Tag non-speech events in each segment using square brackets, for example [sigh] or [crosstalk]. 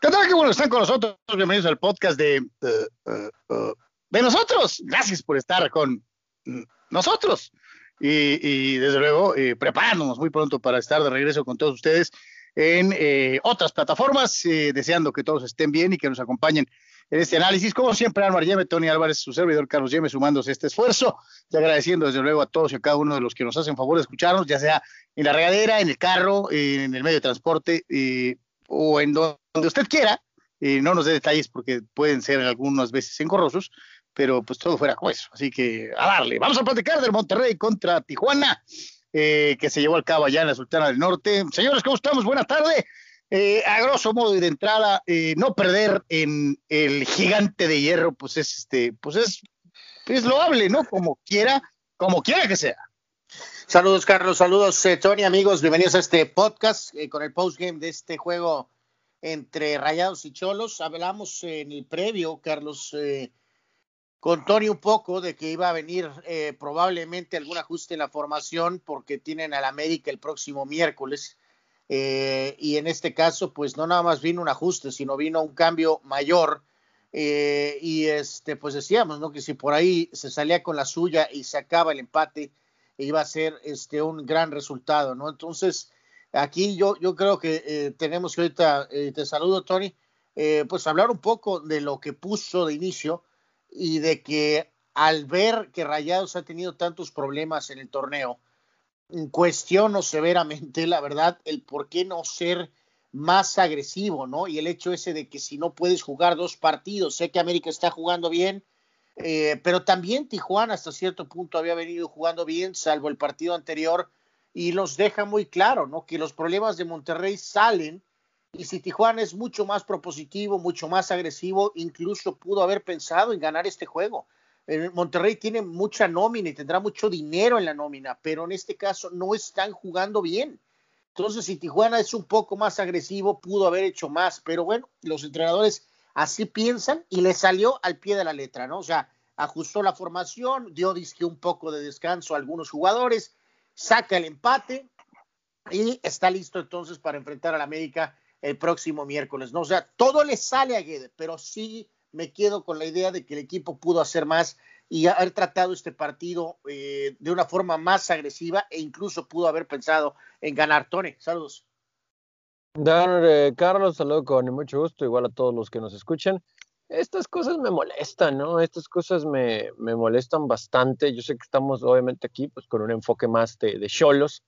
¿Qué tal? Qué bueno están con nosotros. Bienvenidos al podcast de, uh, de nosotros. Gracias por estar con nosotros. Y, desde luego, eh, preparándonos muy pronto para estar de regreso con todos ustedes en eh, otras plataformas, eh, deseando que todos estén bien y que nos acompañen en este análisis. Como siempre, Álvaro Yeme, Tony Álvarez, su servidor Carlos Yeme, sumándose a este esfuerzo y agradeciendo desde luego a todos y a cada uno de los que nos hacen favor de escucharnos, ya sea en la regadera, en el carro, en el medio de transporte o en donde usted quiera. no nos dé detalles porque pueden ser algunas veces engorrosos, pero pues todo fuera juez. Así que a darle. Vamos a platicar del Monterrey contra Tijuana, eh, que se llevó al cabo allá en la Sultana del Norte. Señores, ¿cómo estamos? Buenas tardes. Eh, a grosso modo y de entrada, eh, no perder en el gigante de hierro, pues es este, pues es, es loable, ¿no? Como quiera, como quiera que sea. Saludos, Carlos, saludos, Tony, amigos, bienvenidos a este podcast con el postgame de este juego entre Rayados y Cholos. Hablamos en el previo, Carlos, con Tony un poco de que iba a venir eh, probablemente algún ajuste en la formación porque tienen al América el próximo miércoles. Eh, y en este caso, pues no nada más vino un ajuste, sino vino un cambio mayor. Eh, y este, pues decíamos, ¿no? Que si por ahí se salía con la suya y se acaba el empate, iba a ser este un gran resultado, ¿no? Entonces, aquí yo, yo creo que tenemos que ahorita, te saludo, Tony, pues hablar un poco de lo que puso de inicio y de que al ver que Rayados ha tenido tantos problemas en el torneo, cuestiono severamente, la verdad, el por qué no ser más agresivo, ¿no? Y el hecho ese de que si no puedes jugar dos partidos, sé que América está jugando bien, eh, pero también Tijuana hasta cierto punto había venido jugando bien, salvo el partido anterior, y los deja muy claro, ¿no? Que los problemas de Monterrey salen y si Tijuana es mucho más propositivo, mucho más agresivo, incluso pudo haber pensado en ganar este juego. Monterrey tiene mucha nómina y tendrá mucho dinero en la nómina, pero en este caso no están jugando bien. Entonces, si Tijuana es un poco más agresivo, pudo haber hecho más, pero bueno, los entrenadores así piensan y le salió al pie de la letra, ¿no? O sea, ajustó la formación, dio un poco de descanso a algunos jugadores, saca el empate y está listo entonces para enfrentar al América el próximo miércoles, ¿no? O sea, todo le sale a Guede, pero sí me quedo con la idea de que el equipo pudo hacer más y haber tratado este partido eh, de una forma más agresiva e incluso pudo haber pensado en ganar. Tony, saludos. Dar, eh, Carlos, saludo con mucho gusto, igual a todos los que nos escuchan. Estas cosas me molestan, ¿no? Estas cosas me, me molestan bastante. Yo sé que estamos obviamente aquí pues con un enfoque más de cholos,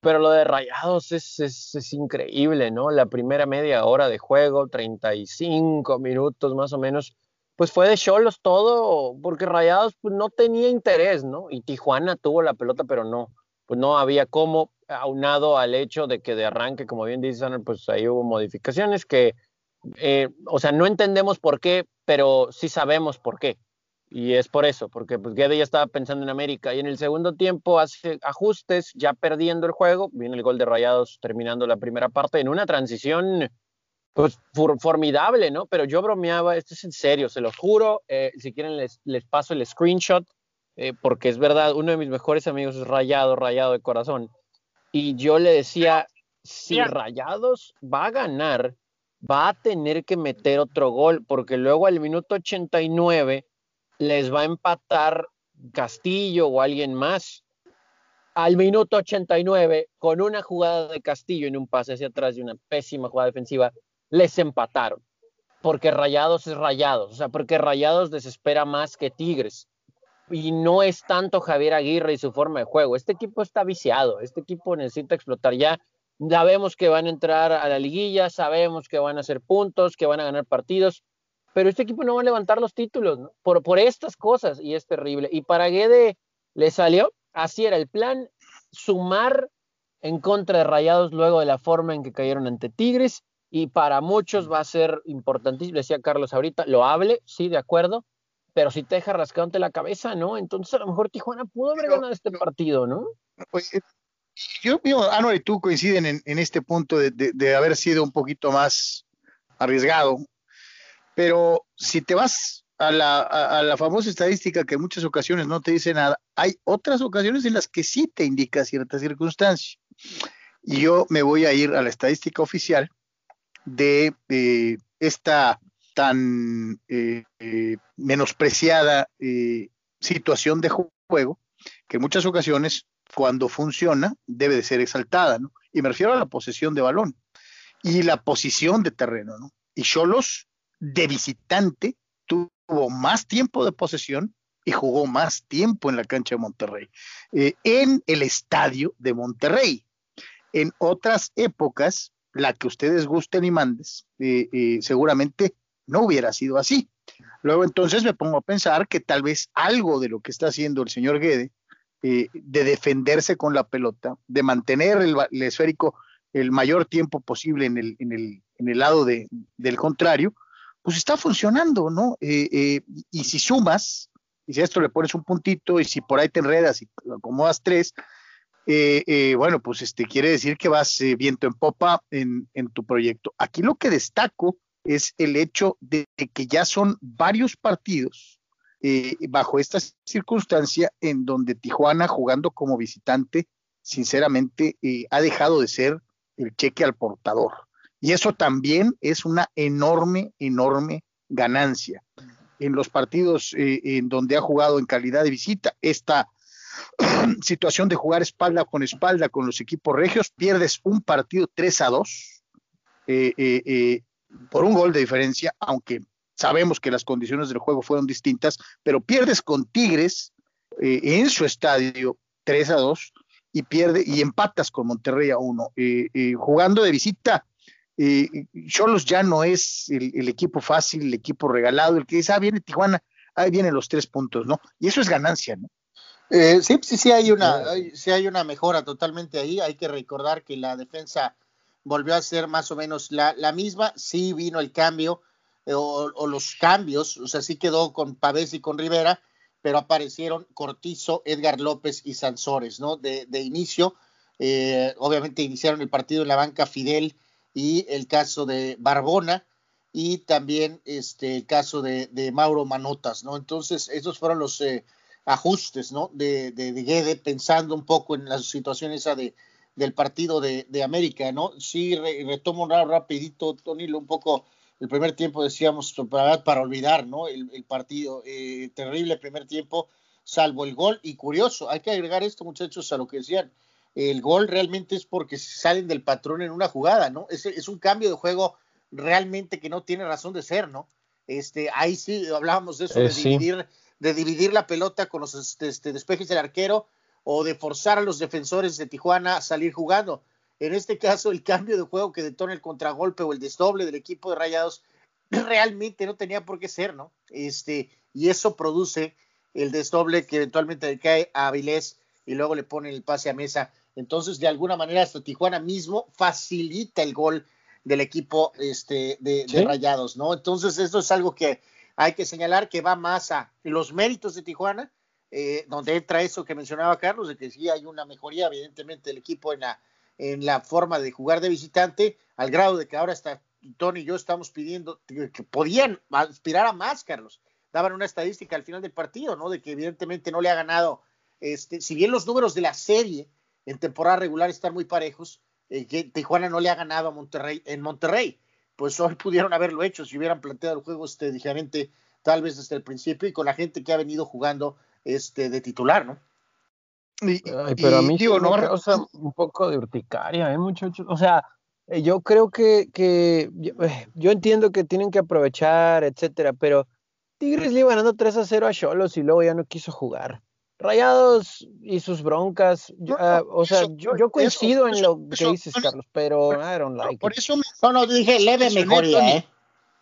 pero lo de Rayados es, es, increíble, ¿no? La primera media hora de juego, 35 minutos más o menos, pues fue de Cholos todo, porque Rayados pues, no tenía interés, ¿no? Y Tijuana tuvo la pelota, pero no, pues no había cómo, aunado al hecho de que de arranque, como bien dice pues ahí hubo modificaciones que, eh, o sea, no entendemos por qué, pero sí sabemos por qué. Y es por eso, porque pues Guede ya estaba pensando en América y en el segundo tiempo hace ajustes, ya perdiendo el juego, viene el gol de Rayados terminando la primera parte en una transición pues formidable, ¿no? Pero yo bromeaba, esto es en serio, se lo juro, eh, si quieren les, les, paso el screenshot, eh, porque es verdad, uno de mis mejores amigos es Rayado, Rayado de corazón, y yo le decía, si Rayados va a ganar, va a tener que meter otro gol, porque luego al minuto 89 les va a empatar Castillo o alguien más. Al minuto 89, con una jugada de Castillo en un pase hacia atrás y una pésima jugada defensiva, les empataron. Porque Rayados es Rayados, o sea, porque Rayados desespera más que Tigres. Y no es tanto Javier Aguirre y su forma de juego. Este equipo está viciado, este equipo necesita explotar ya. Sabemos que van a entrar a la liguilla, sabemos que van a hacer puntos, que van a ganar partidos, pero este equipo no va a levantar los títulos por, por estas cosas y es terrible. Y para Guede le salió, así era el plan, sumar en contra de Rayados luego de la forma en que cayeron ante Tigres y para muchos va a ser importantísimo, decía Carlos ahorita, lo hable, sí, de acuerdo, pero si te deja rascándote la cabeza, ¿no? Entonces a lo mejor Tijuana pudo haber ganado este partido, ¿no? Pues, yo, yo, Anuar y tú coinciden en, en este punto de, de, haber sido un poquito más arriesgado pero si te vas a la, famosa estadística que en muchas ocasiones no te dice nada, hay otras ocasiones en las que sí te indica cierta circunstancia. Y yo me voy a ir a la estadística oficial de, esta tan menospreciada situación de juego que en muchas ocasiones cuando funciona debe de ser exaltada, ¿no? Y me refiero a la posesión de balón y la posición de terreno, ¿no? Y Cholos de visitante tuvo más tiempo de posesión y jugó más tiempo en la cancha de Monterrey, eh, en el estadio de Monterrey. En otras épocas, la que ustedes gusten y mandes, eh, eh, seguramente no hubiera sido así. Luego entonces me pongo a pensar que tal vez algo de lo que está haciendo el señor Guede, de defenderse con la pelota, de mantener el, esférico el mayor tiempo posible en el, en el, en el lado de, del contrario, pues está funcionando, ¿no? y si sumas y si a esto le pones un puntito y si por ahí te enredas y acomodas tres, eh, eh, bueno, pues este quiere decir que vas eh, viento en popa en, tu proyecto. Aquí lo que destaco es el hecho de, que ya son varios partidos bajo esta circunstancia en donde Tijuana jugando como visitante, sinceramente, ha dejado de ser el cheque al portador. Y eso también es una enorme, enorme ganancia en los partidos eh, en donde ha jugado en calidad de visita. Esta [clears throat] situación de jugar espalda con espalda con los equipos regios, pierdes un partido 3 a 2 eh, eh, por un gol de diferencia, aunque sabemos que las condiciones del juego fueron distintas, pero pierdes con Tigres en su estadio 3 a 2 y pierde y empatas con Monterrey a 1. jugando de visita eh, Cholos ya no es el, equipo fácil, el equipo regalado, el que dice, ah, viene Tijuana, ahí vienen los tres puntos, ¿no? Y eso es ganancia, ¿no? Eh, sí, sí, sí hay una, sí hay una mejora totalmente ahí. Hay que recordar que la defensa volvió a ser más o menos la, misma. Sí vino el cambio eh, o, los cambios, o sea, sí quedó con Pavés y con Rivera, pero aparecieron Cortizo, Edgar López y Sansores, ¿no? De, de inicio, obviamente iniciaron el partido en la banca Fidel y el caso de Barbona y también este el caso de, Mauro Manotas, ¿no? Entonces, esos fueron los eh, ajustes, ¿no? De, de, Guede, pensando un poco en la situación esa de, del partido de, América, ¿no? Sí, retomo rapidito, Tony, un poco el primer tiempo decíamos para, para olvidar, ¿no? El, partido, eh, terrible primer tiempo, salvo el gol, y curioso, hay que agregar esto, muchachos, a lo que decían, el gol realmente es porque salen del patrón en una jugada, ¿no? Es, es un cambio de juego realmente que no tiene razón de ser, ¿no? Este, ahí sí hablábamos de eso, de, eh, dividir, de dividir la pelota con los este, este, despejes del arquero o de forzar a los defensores de Tijuana a salir jugando. En este caso, el cambio de juego que detona el contragolpe o el desdoble del equipo de Rayados [clears throat] realmente no tenía por qué ser, ¿no? Este, y eso produce el desdoble que eventualmente le cae a Avilés y luego le pone el pase a mesa. Entonces, de alguna manera, hasta Tijuana mismo facilita el gol del equipo este, de, Rayados, ¿no? Entonces, esto es algo que hay que señalar que va más a los méritos de Tijuana, eh, donde entra eso que mencionaba Carlos, de que sí hay una mejoría, evidentemente, del equipo en la, en la forma de jugar de visitante, al grado de que ahora está Tony y yo estamos pidiendo que, podían aspirar a más, Carlos. Daban una estadística al final del partido, ¿no? De que evidentemente no le ha ganado, este, si bien los números de la serie en temporada regular están muy parejos, eh, que Tijuana no le ha ganado a Monterrey en Monterrey. Pues hoy [laughs] pudieron haberlo hecho si hubieran planteado el juego este, diferente, tal vez desde el principio, y con la gente que ha venido jugando este, de titular, ¿no? Ay, pero a mí digo, no, causa un poco de urticaria, ¿eh, muchachos? O sea, eh, yo creo que, que eh, yo, entiendo que tienen que aprovechar, etcétera, pero Tigres le iba ganando 3 a 0 a Cholos y luego ya no quiso jugar. Rayados y sus broncas, ah, o sea, yo, coincido en lo que dices, Carlos, pero I don't like Por eso me, no, dije leve mejoría, ¿eh?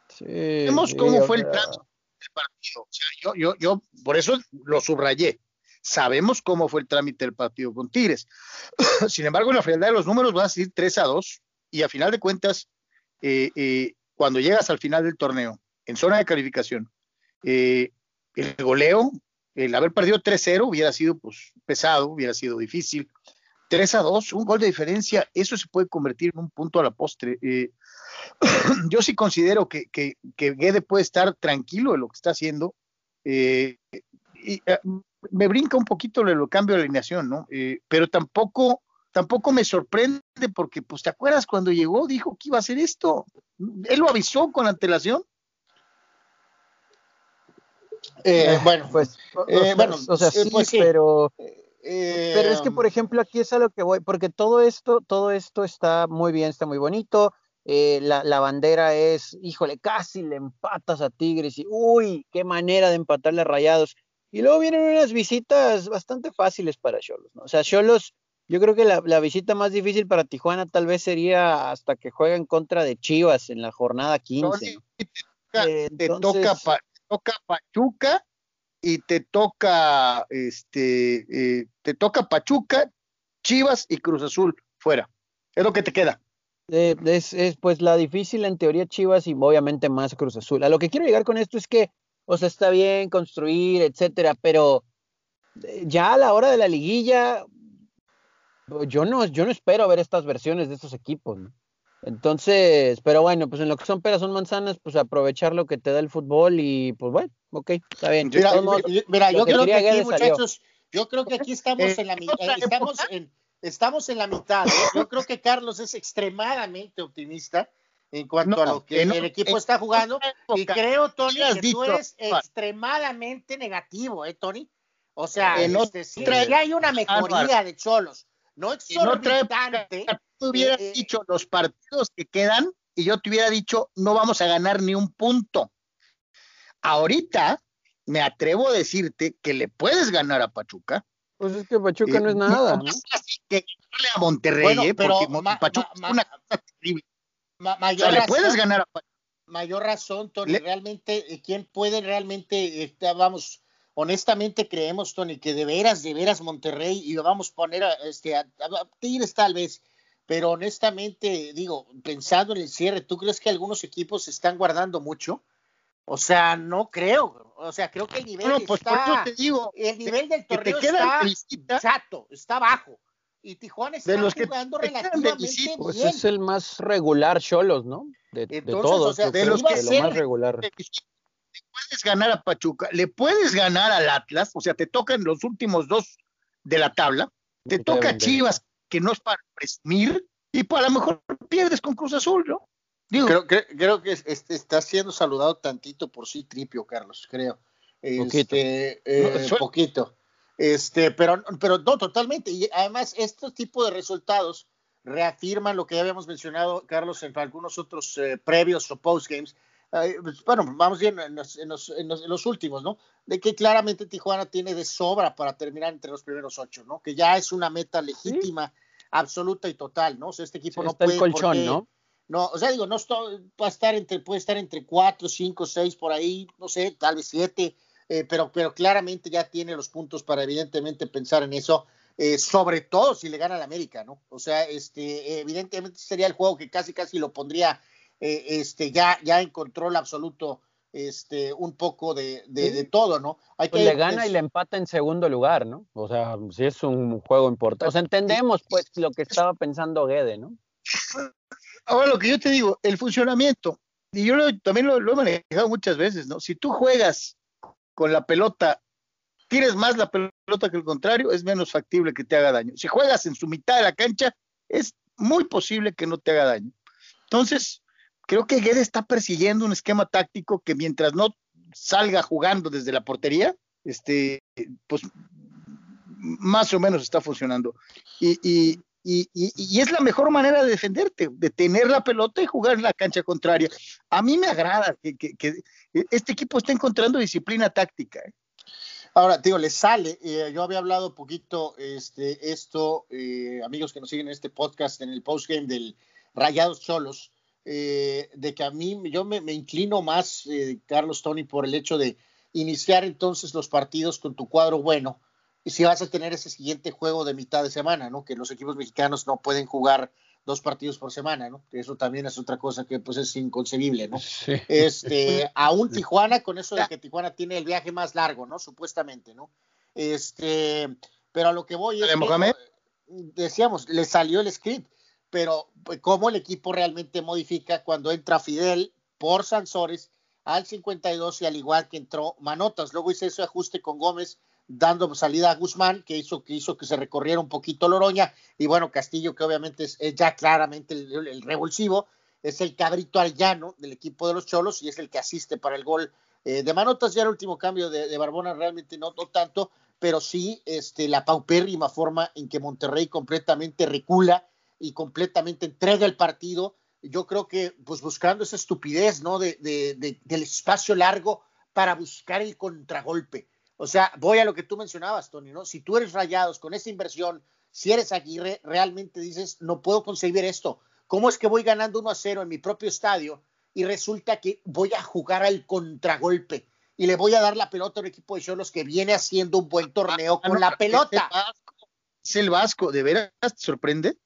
Sí, Vemos cómo fue el trámite del partido. O sea, yo, yo, yo, por eso lo subrayé. Sabemos cómo fue el trámite del partido con Tigres. [coughs] Sin embargo, en la frialdad de los números va a ser 3 a 2 y a final de cuentas, eh, eh, cuando llegas al final del torneo, en zona de calificación, eh, el goleo el haber perdido 3-0 hubiera sido pues, pesado, hubiera sido difícil. 3 a 2, un gol de diferencia, eso se puede convertir en un punto a la postre. [coughs] Yo sí considero que, que, Guede puede estar tranquilo en lo que está haciendo. Eh, y, me brinca un poquito el cambio de alineación, ¿no? pero tampoco, tampoco me sorprende porque, pues, ¿te acuerdas cuando llegó? Dijo que iba a hacer esto. ¿Él lo avisó con antelación? Eh, bueno, pues, eh, bueno, o sea, sí, pues pero, pero es que, por ejemplo, aquí es a lo que voy, porque todo esto, todo esto está muy bien, está muy bonito. la, la, bandera es, híjole, casi le empatas a Tigres y, uy, qué manera de empatarle a Rayados. Y luego vienen unas visitas bastante fáciles para Cholos, ¿no? O sea, Cholos, yo creo que la, la, visita más difícil para Tijuana tal vez sería hasta que juega en contra de Chivas en la jornada 15. te, toca, toca Pachuca y te toca, este, eh, te toca Pachuca, Chivas y Cruz Azul fuera. Es lo que te queda. Eh, es, es, pues la difícil en teoría Chivas y obviamente más Cruz Azul. A lo que quiero llegar con esto es que o sea, está bien construir, etcétera, pero eh, ya a la hora de la liguilla, yo no, yo no espero ver estas versiones de estos equipos, ¿no? Entonces, pero bueno, pues en lo que son peras son manzanas, pues aprovechar lo que te da el fútbol y pues bueno, ok, está bien. Mira, yo creo que aquí, muchachos, yo creo que aquí estamos en la mitad, eh, estamos en, estamos en la mitad. ¿eh? Yo creo que Carlos es extremadamente optimista en cuanto a lo que el equipo está jugando. Y creo, Tony, que tú eres extremadamente negativo, ¿eh, Tony? O sea, este, sí, hay una mejoría de Cholos, no exorbitante. tú hubieras eh, eh, dicho los partidos que quedan y yo te hubiera dicho no vamos a ganar ni un punto. Ahorita me atrevo a decirte que le puedes ganar a Pachuca. Pues es que Pachuca no es nada. ¿no? que a Monterrey, porque Pachuca es una cosa terrible mayor razón, puedes ganar Mayor razón, Tony. Realmente, eh, ¿quién puede realmente, este, vamos, honestamente creemos, Tony, que de veras, de veras Monterrey, y lo vamos a poner a, este, a, Tigres tal vez, pero honestamente, digo, pensando en el cierre, ¿tú crees que algunos equipos se están guardando mucho? O sea, no creo. O sea, creo que el nivel pues está, te digo, el nivel del torneo está chato, está bajo y Tijuana está jugando relativamente bien. Pues es el más regular Cholos, ¿no? De, todos, de los que lo más regular. Le puedes ganar a Pachuca, le puedes ganar al Atlas, o sea, te tocan los últimos dos de la tabla, te toca a Chivas, que no es para presumir, y para lo mejor pierdes con Cruz Azul, ¿no? Digo, creo, que está siendo saludado tantito por sí Tripio, Carlos, creo. Poquito. Este, eh, poquito. Este, pero, pero no, totalmente. Y además, este tipo de resultados reafirman lo que ya habíamos mencionado, Carlos, en algunos otros eh, previos o postgames. Eh, bueno, vamos bien en los, en, los, en, los, últimos, ¿no? De que claramente Tijuana tiene de sobra para terminar entre los primeros ocho, ¿no? Que ya es una meta legítima, absoluta y total, ¿no? O sea, este equipo no puede. El colchón, ¿no? No, o sea, digo, no va a estar entre, puede estar entre cuatro, cinco, seis por ahí, no sé, tal vez siete eh, pero, pero claramente ya tiene los puntos para evidentemente pensar en eso, eh, sobre todo si le gana al América, ¿no? O sea, este, evidentemente sería el juego que casi casi lo pondría eh, este, ya, ya en control absoluto este, un poco de, de, todo, ¿no? Hay pues que, le gana y le empata en segundo lugar, ¿no? O sea, si es un juego importante. O sea, entendemos pues lo que estaba pensando Guede, ¿no? Ahora lo que yo te digo, el funcionamiento, y yo también lo, lo, he manejado muchas veces, ¿no? Si tú juegas con la pelota tienes más la pelota que el contrario, es menos factible que te haga daño. Si juegas en su mitad de la cancha, es muy posible que no te haga daño. Entonces, creo que Guede está persiguiendo un esquema táctico que mientras no salga jugando desde la portería, este, pues más o menos está funcionando. Y, y, y, es la mejor manera de defenderte, de tener la pelota y jugar en la cancha contraria. A mí me agrada que, este equipo esté encontrando disciplina táctica. ¿eh? Ahora, digo, le sale, eh, yo había hablado poquito este, esto, eh, amigos que nos siguen en este podcast, en el postgame del Rayados Cholos, de que a mí, yo me, me inclino más, Carlos Tony, por el hecho de iniciar entonces los partidos con tu cuadro bueno, y si vas a tener ese siguiente juego de mitad de semana, ¿no? Que los equipos mexicanos no pueden jugar dos partidos por semana, ¿no? Eso también es otra cosa que pues es inconcebible, ¿no? Este, [laughs] aún Tijuana, con eso de que Tijuana tiene el viaje más largo, ¿no? Supuestamente, ¿no? Este, pero a lo que voy es que, decíamos, le salió el script, pero pues, cómo el equipo realmente modifica cuando entra Fidel por Sansores al 52 y al igual que entró Manotas, luego hice ese ajuste con Gómez dando salida a Guzmán, que hizo que, hizo que se recorriera un poquito Loroña, y bueno, Castillo, que obviamente es, ya claramente el, revulsivo, es el cabrito al llano del equipo de los Cholos y es el que asiste para el gol eh, de Manotas. Ya el último cambio de, Barbona realmente no, no, tanto, pero sí este, la paupérrima forma en que Monterrey completamente recula y completamente entrega el partido. Yo creo que, pues buscando esa estupidez, ¿no? De, del espacio largo para buscar el contragolpe. O sea, voy a lo que tú mencionabas, Tony, ¿no? Si tú eres rayados con esa inversión, si eres Aguirre, realmente dices, no puedo concebir esto. ¿Cómo es que voy ganando 1 a 0 en mi propio estadio y resulta que voy a jugar al contragolpe y le voy a dar la pelota a un equipo de Cholos que viene haciendo un buen torneo ah, con la pelota? Es el Vasco, ¿de veras te sorprende?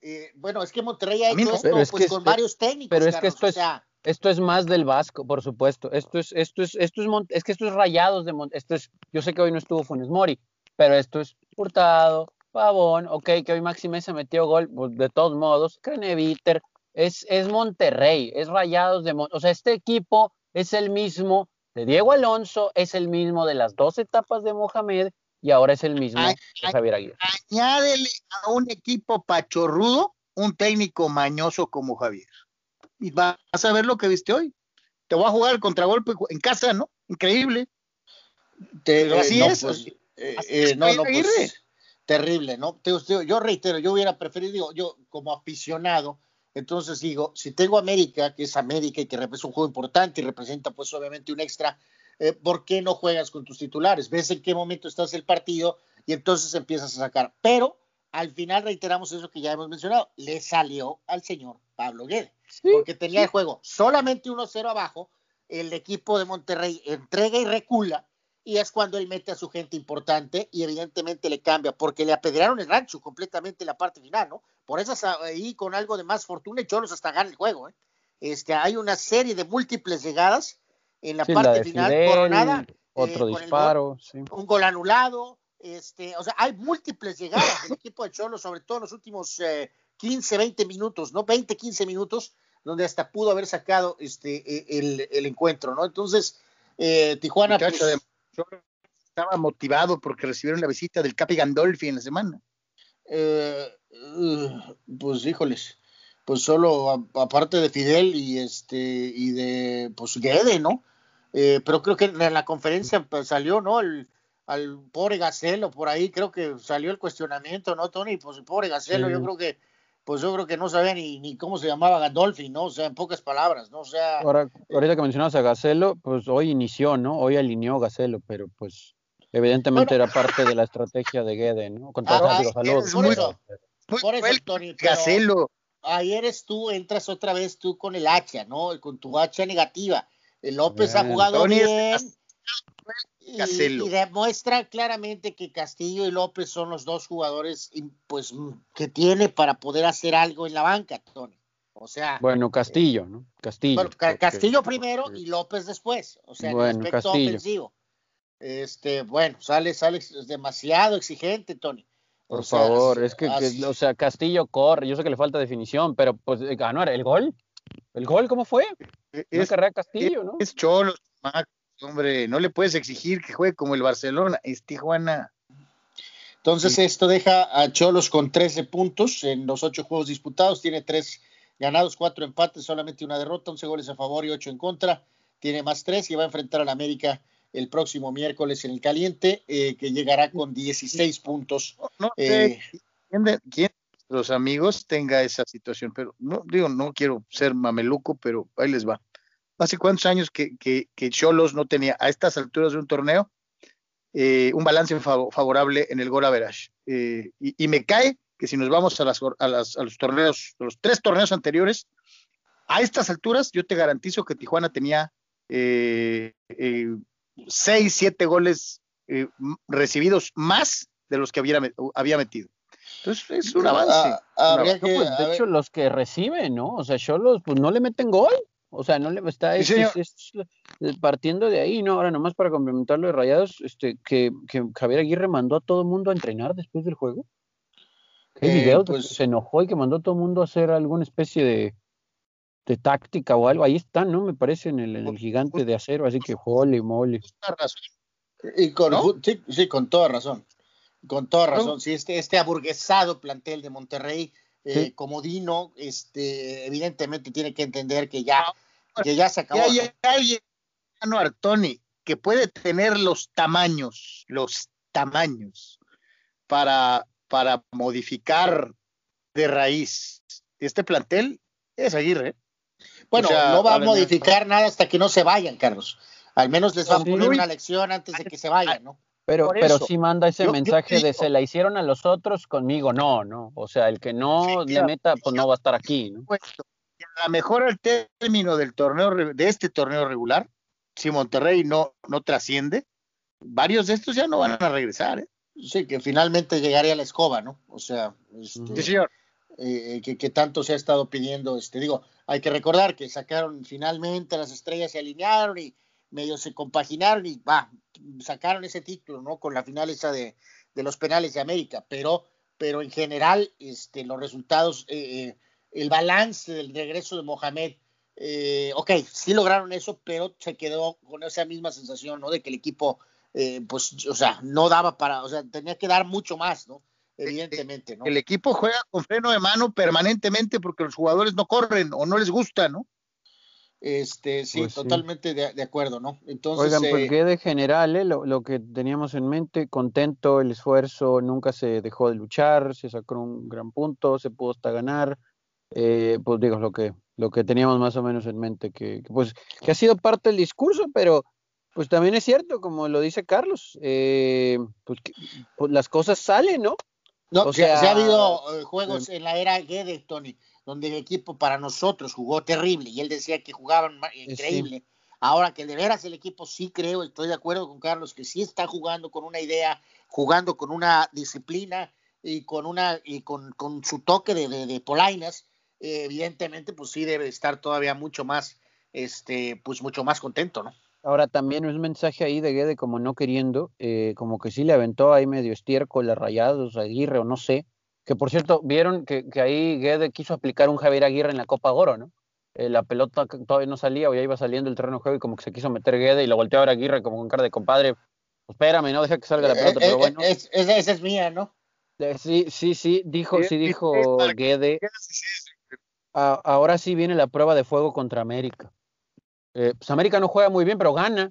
Eh, bueno, es que Monterrey ha hecho esto pues, con varios técnicos. Pero es que esto, es, esto es más del Vasco, por supuesto. Esto es, esto es, esto es, es que esto es rayados de esto es, yo sé que hoy no estuvo Funes Mori, pero esto es Hurtado, Pavón, ok, que hoy Maxime se metió gol, pues, de todos modos, Creneviter, es, es Monterrey, es Rayados de Monterrey, o sea, este equipo es el mismo de Diego Alonso, es el mismo de las dos etapas de Mohamed y ahora es el mismo de Javier Aguirre. Añádele a un equipo pachorrudo un técnico mañoso como Javier. Y vas a ver lo que viste hoy. Te voy a jugar el contragolpe en casa, ¿no? Increíble. Pero así es. Pues, eh, eh, no, no, pues, terrible, ¿no? yo reitero, yo hubiera preferido, yo como aficionado, entonces digo, si tengo América, que es América y que representa un juego importante y representa pues obviamente un extra, eh, ¿por qué no juegas con tus titulares? Ves en qué momento estás el partido y entonces empiezas a sacar. Pero al final reiteramos eso que ya hemos mencionado, le salió al señor Pablo Guede, porque tenía el juego solamente 1-0 abajo, el equipo de Monterrey entrega y recula y es cuando él mete a su gente importante y evidentemente le cambia, porque le apedrearon el rancho completamente la parte final, ¿no? Por eso ahí con algo de más fortuna y Cholos hasta gana el juego, ¿eh? Este, hay una serie de múltiples llegadas en la parte final, coronada. Otro eh, disparo, un gol anulado, este, o sea, hay múltiples llegadas del equipo de Cholos, sobre todo en los últimos 15, eh, 20 minutos, ¿no? 20, 15 minutos, donde hasta pudo haber sacado este, e, el, el encuentro, ¿no? Entonces, eh, Tijuana estaba motivado porque recibieron la visita del Capi Gandolfi en la semana. Eh, uh, pues híjoles, pues solo aparte de Fidel y este y de pues Guede, ¿no? Eh, pero creo que en la conferencia pues, salió, ¿no? El, al pobre Gacelo por ahí, creo que salió el cuestionamiento, ¿no, Tony? Pues el pobre Gacelo, yo creo que pues yo creo que no sabía ni, ni cómo se llamaba Gandolfi, ¿no? O sea, en pocas palabras, ¿no? O sea. Ahora, ahorita que mencionabas a Gacelo, pues hoy inició, ¿no? Hoy alineó Gacelo, pero pues evidentemente era parte de la estrategia de Guede, ¿no? Con todo ah, saludos. Por eso, por eso, Tony, Gacelo. Ahí eres tú, entras otra vez tú con el hacha, ¿no? Con tu hacha negativa. El López ha jugado bien. Y, demuestra claramente que Castillo y López son los dos jugadores pues que tiene para poder hacer algo en la banca, Tony. O sea, bueno, Castillo, ¿no? Castillo. Castillo primero y López después, o sea, en el aspecto ofensivo. Este, bueno, sale, sale demasiado exigente, Tony. Por favor, es que, o sea, Castillo corre, yo sé que le falta definición, pero pues ganó el gol. ¿El gol cómo fue? Es, carrera Castillo, ¿no? Es Cholo, Hombre, no le puedes exigir que juegue como el Barcelona, es Tijuana. Entonces esto deja a Cholos con 13 puntos en los ocho juegos disputados, tiene tres ganados, cuatro empates, solamente una derrota, 11 goles a favor y ocho en contra, tiene más tres y va a enfrentar al América el próximo miércoles en el caliente, eh, que llegará con 16 puntos. No, sé eh, quién, de los amigos tenga esa situación, pero no digo, no quiero ser mameluco, pero ahí les va hace cuántos años que, que, Cholos no tenía a estas alturas de un torneo eh, un balance favorable en el gol average. Eh, y, me cae que si nos vamos a, las, a, los torneos, los tres torneos anteriores, a estas alturas yo te garantizo que Tijuana tenía eh, seis, siete goles recibidos más de los que había, había metido. Entonces es un avance. Ah, pues, de hecho, los que reciben, ¿no? O sea, Cholos pues no le meten gol. O sea, no le está partiendo de ahí, ¿no? Ahora nomás para complementar lo de Rayados, este, que, que Javier Aguirre mandó a todo el mundo a entrenar después del juego. ¿Qué eh, video? Pues, se enojó y que mandó a todo el mundo a hacer alguna especie de, de táctica o algo. Ahí están, ¿no? Me parece en el, en el gigante de acero, así que holy moly. Y con, sí, sí, con toda razón. Con toda razón. Sí, este, este aburguesado plantel de Monterrey eh, como Dino, este, evidentemente tiene que entender que ya, que ya se acabó. hay alguien, Artoni, que puede tener los tamaños, los tamaños para, para modificar de raíz este plantel, es Aguirre. Bueno, no va a modificar nada hasta que no se vayan, Carlos. Al menos les va a poner una lección antes de que se vayan, ¿no? Pero, pero sí manda ese mensaje de se la hicieron a los otros, conmigo no, ¿no? O sea, el que no le meta, pues no va a estar aquí, ¿no? A lo mejor al término del torneo, de este torneo regular, si Monterrey no, no trasciende, varios de estos ya no van a regresar, ¿eh? Sí, que finalmente llegaría a la escoba, ¿no? O sea, este, señor. Eh, que, que, tanto se ha estado pidiendo, este, digo, hay que recordar que sacaron finalmente las estrellas se alinearon y medio se compaginaron y va, sacaron ese título, ¿no? Con la final esa de, de los penales de América, pero, pero en general, este, los resultados, eh, eh, el balance del regreso de Mohamed, eh, ok, sí lograron eso, pero se quedó con esa misma sensación, ¿no? De que el equipo, eh, pues, o sea, no daba para, o sea, tenía que dar mucho más, ¿no? Evidentemente, ¿no? El equipo juega con freno de mano permanentemente porque los jugadores no corren o no les gusta, ¿no? Este, sí, pues totalmente De, acuerdo, ¿no? Entonces, Oigan, pues eh, de general, ¿eh? lo, que teníamos en mente, contento, el esfuerzo, nunca se dejó de luchar, se sacó un gran punto, se pudo hasta ganar, eh, pues digo, lo que, lo que teníamos más o menos en mente, que, pues, que ha sido parte del discurso, pero pues también es cierto, como lo dice Carlos, eh, pues, pues, las cosas salen, ¿no? No, o sea, se ha habido juegos en la era Guede, Tony donde el equipo para nosotros jugó terrible y él decía que jugaban increíble. Ahora que de veras el equipo sí creo, estoy de acuerdo con Carlos, que sí está jugando con una idea, jugando con una disciplina y con una y con, con su toque de, de, polainas, eh, evidentemente pues sí debe estar todavía mucho más, este, pues mucho más contento, ¿no? Ahora también un mensaje ahí de Guede como no queriendo, eh, como que sí le aventó ahí medio estiércol a Rayados, a Aguirre o no sé, que por cierto, vieron que, ahí Guede quiso aplicar un Javier Aguirre en la Copa Oro, ¿no? Eh, la pelota todavía no salía o ya iba saliendo el terreno de juego y como que se quiso meter Guede y lo volteó a ver Aguirre como con cara de compadre. Pues espérame, no deja que salga la eh, pelota, pero eh, bueno. esa es mía, ¿no? Sí, sí, sí, dijo, sí dijo Guede. ahora sí viene la prueba de fuego contra América. pues América no juega muy bien, pero gana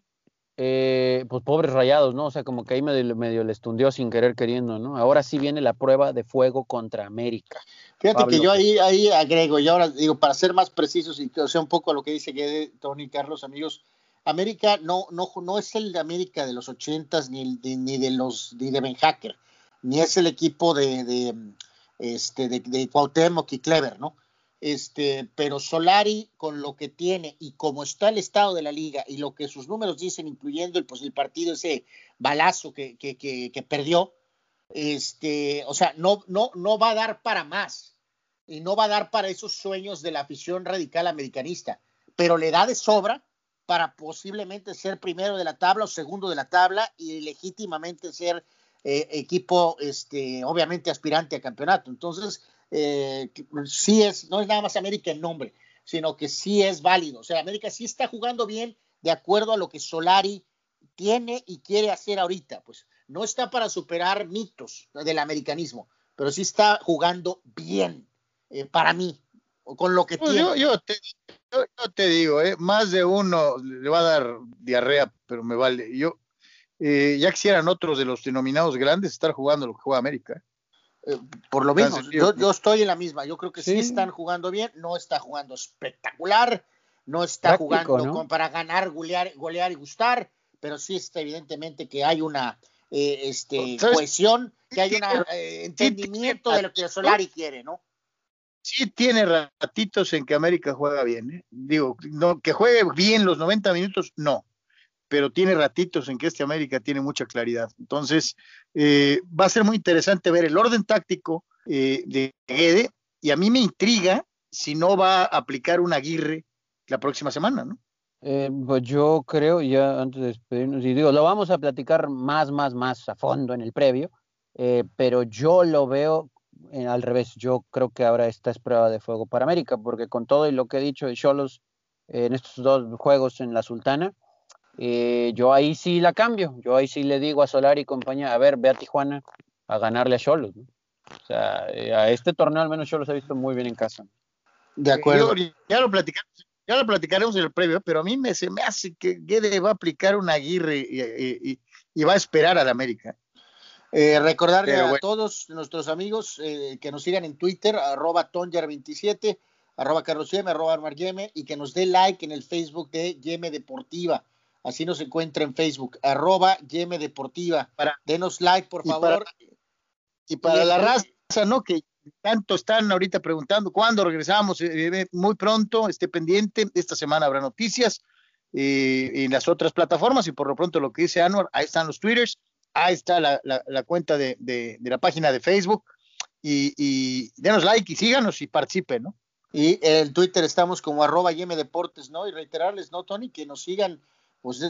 eh, pues pobres rayados, ¿no? O sea, como que ahí medio, medio les tundió sin querer queriendo, ¿no? Ahora sí viene la prueba de fuego contra América. Fíjate que yo ahí, ahí agrego, y ahora digo, para ser más precisos y que sea un poco a lo que dice que Tony Carlos, amigos, América no, no, no es el de América de los ochentas ni, ni de los ni de Ben Hacker, ni es el equipo de, de este de, de Cuauhtémoc y Clever, ¿no? Este, pero Solari con lo que tiene y como está el estado de la liga y lo que sus números dicen, incluyendo el, pues, partido, ese balazo que, que, perdió, este, o sea, no va a dar para más y no va a dar para esos sueños de la afición radical americanista, pero le da de sobra para posiblemente ser primero de la tabla o segundo de la tabla y legítimamente ser eh, equipo, este, obviamente aspirante a campeonato. Entonces, eh, sí es, no es nada más América en nombre, sino que sí es válido. O sea, América sí está jugando bien de acuerdo a lo que Solari tiene y quiere hacer ahorita. Pues no está para superar mitos del americanismo, pero sí está jugando bien eh, para mí, con lo que pues tiene. Yo, te, yo, te, digo, eh, más de uno le va a dar diarrea, pero me vale. Yo eh, ya quisieran otros de los denominados grandes estar jugando lo que juega América. Eh, por lo mismo, yo, estoy en la misma. Yo creo que sí. están jugando bien, no está jugando espectacular, no está jugando para ganar, golear, golear, y gustar, pero sí está evidentemente que hay una eh, este, cohesión, que hay un eh, entendimiento de lo que Solari quiere, ¿no? Sí tiene ratitos en que América juega bien, digo, no, que juegue bien los 90 minutos, no, pero tiene ratitos en que este América tiene mucha claridad. Entonces, eh, va a ser muy interesante ver el orden táctico eh, de Guede, y a mí me intriga si no va a aplicar un Aguirre la próxima semana, ¿no? Eh, pues yo creo, ya antes de despedirnos, y digo, lo vamos a platicar más, más, más a fondo en el previo, pero yo lo veo al revés. Yo creo que ahora esta es prueba de fuego para América, porque con todo y lo que he dicho de Cholos en estos dos juegos en la Sultana, eh, yo ahí sí la cambio, yo ahí sí le digo a Solar y compañía, a ver, ve a Tijuana a ganarle a Cholos. O sea, eh, a este torneo al menos yo los he visto muy bien en casa. De acuerdo. ya lo platicamos, ya lo platicaremos en el previo, pero a mí me, se me hace que Guede va a aplicar una Aguirre y, va a esperar al América. Eh, recordarle a todos nuestros amigos eh, que nos sigan en Twitter, arroba Tonjar27, arroba Carlos Yeme, arroba Armar Yeme, y que nos dé like en el Facebook de Yeme Deportiva. Así nos encuentra en Facebook, arroba Yeme Deportiva. Para, Denos like, por favor. y para la raza, ¿no? Que tanto están ahorita preguntando cuándo regresamos, eh, eh, muy pronto, esté pendiente, esta semana habrá noticias y en las otras plataformas y por lo pronto lo que dice Anwar, ahí están los twitters, ahí está la, cuenta de, la página de Facebook y, y, denos like y síganos y participen, ¿no? Y en Twitter estamos como arroba Deportes, ¿no? Y reiterarles, ¿no, Tony? Que nos sigan, pues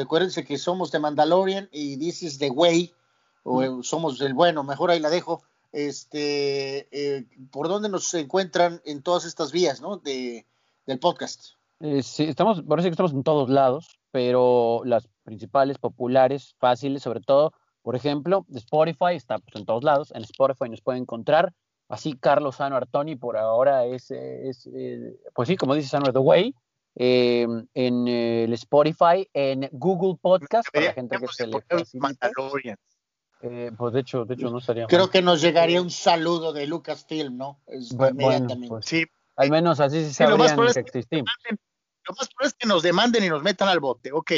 acuérdense que somos de Mandalorian y dices The Way, o somos el bueno, mejor ahí la dejo este, eh, por dónde nos encuentran en todas estas vías, ¿no? De, del podcast. Eh, sí, estamos, parece que estamos en todos lados, pero las principales, populares, fáciles, sobre todo, por ejemplo, Spotify está pues, en todos lados. En Spotify nos pueden encontrar. Así Carlos Sano Artoni por ahora es, es eh, pues sí, como dice Sano The Way, en el Spotify, en Google Podcast, para la gente que se le. Eh, pues de hecho, de hecho no estaría Creo que nos llegaría un saludo de Lucasfilm, ¿no? inmediatamente. Pues, sí. Al menos así sí sabrían que existimos. Lo más probable es que nos demanden y nos metan al bote, ok.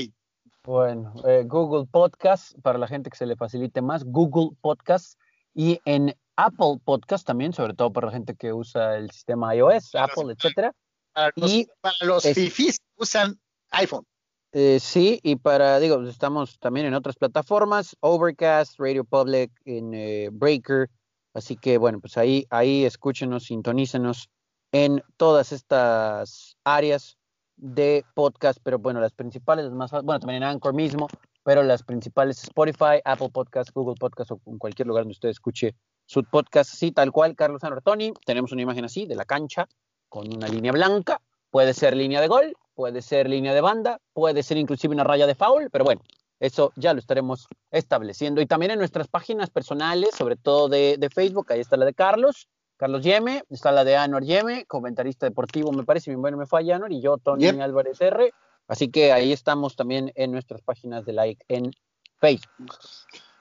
Bueno, eh, Google Podcast, para la gente que se le facilite más, Google Podcast y en Apple Podcast también, sobre todo para la gente que usa el sistema iOS, Apple, etcétera. Para los, y para los fifís usan iPhone. Eh, sí, y para, digo, estamos también en otras plataformas, Overcast, Radio Public, en eh, Breaker, así que bueno, pues ahí, ahí escúchenos, sintonícenos en todas estas áreas de podcast, pero bueno, las principales, las más bueno, también en Anchor mismo, pero las principales Spotify, Apple Podcast, Google Podcast o en cualquier lugar donde usted escuche su podcast, sí, tal cual, Carlos Anartoni, tenemos una imagen así de la cancha con una línea blanca, puede ser línea de gol, puede ser línea de banda, puede ser inclusive una raya de foul, pero bueno, eso ya lo estaremos estableciendo. Y también en nuestras páginas personales, sobre todo de, Facebook, ahí está la de Carlos, Carlos Yeme, está la de Anor Yeme, comentarista deportivo, me parece, bien bueno me fue Anor, y yo, Tony Álvarez R. Así que ahí estamos también en nuestras páginas de like en Facebook.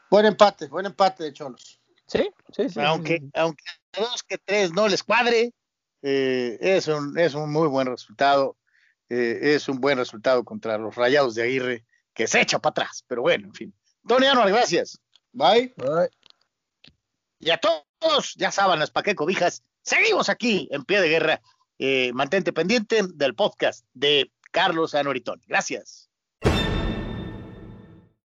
Buen empate, buen empate de Cholos. Sí, sí, sí. Aunque, aunque dos que tres no les cuadre, eh, es, un, es un muy buen resultado. Eh, es un buen resultado contra los Rayados de Aguirre, que se echa para atrás. Pero bueno, en fin. Tony Anual, gracias. Bye. Bye. Y a todos, ya saben, las paqué cobijas. Seguimos aquí en pie de guerra. Eh, mantente pendiente del podcast de Carlos Anoritón. Gracias.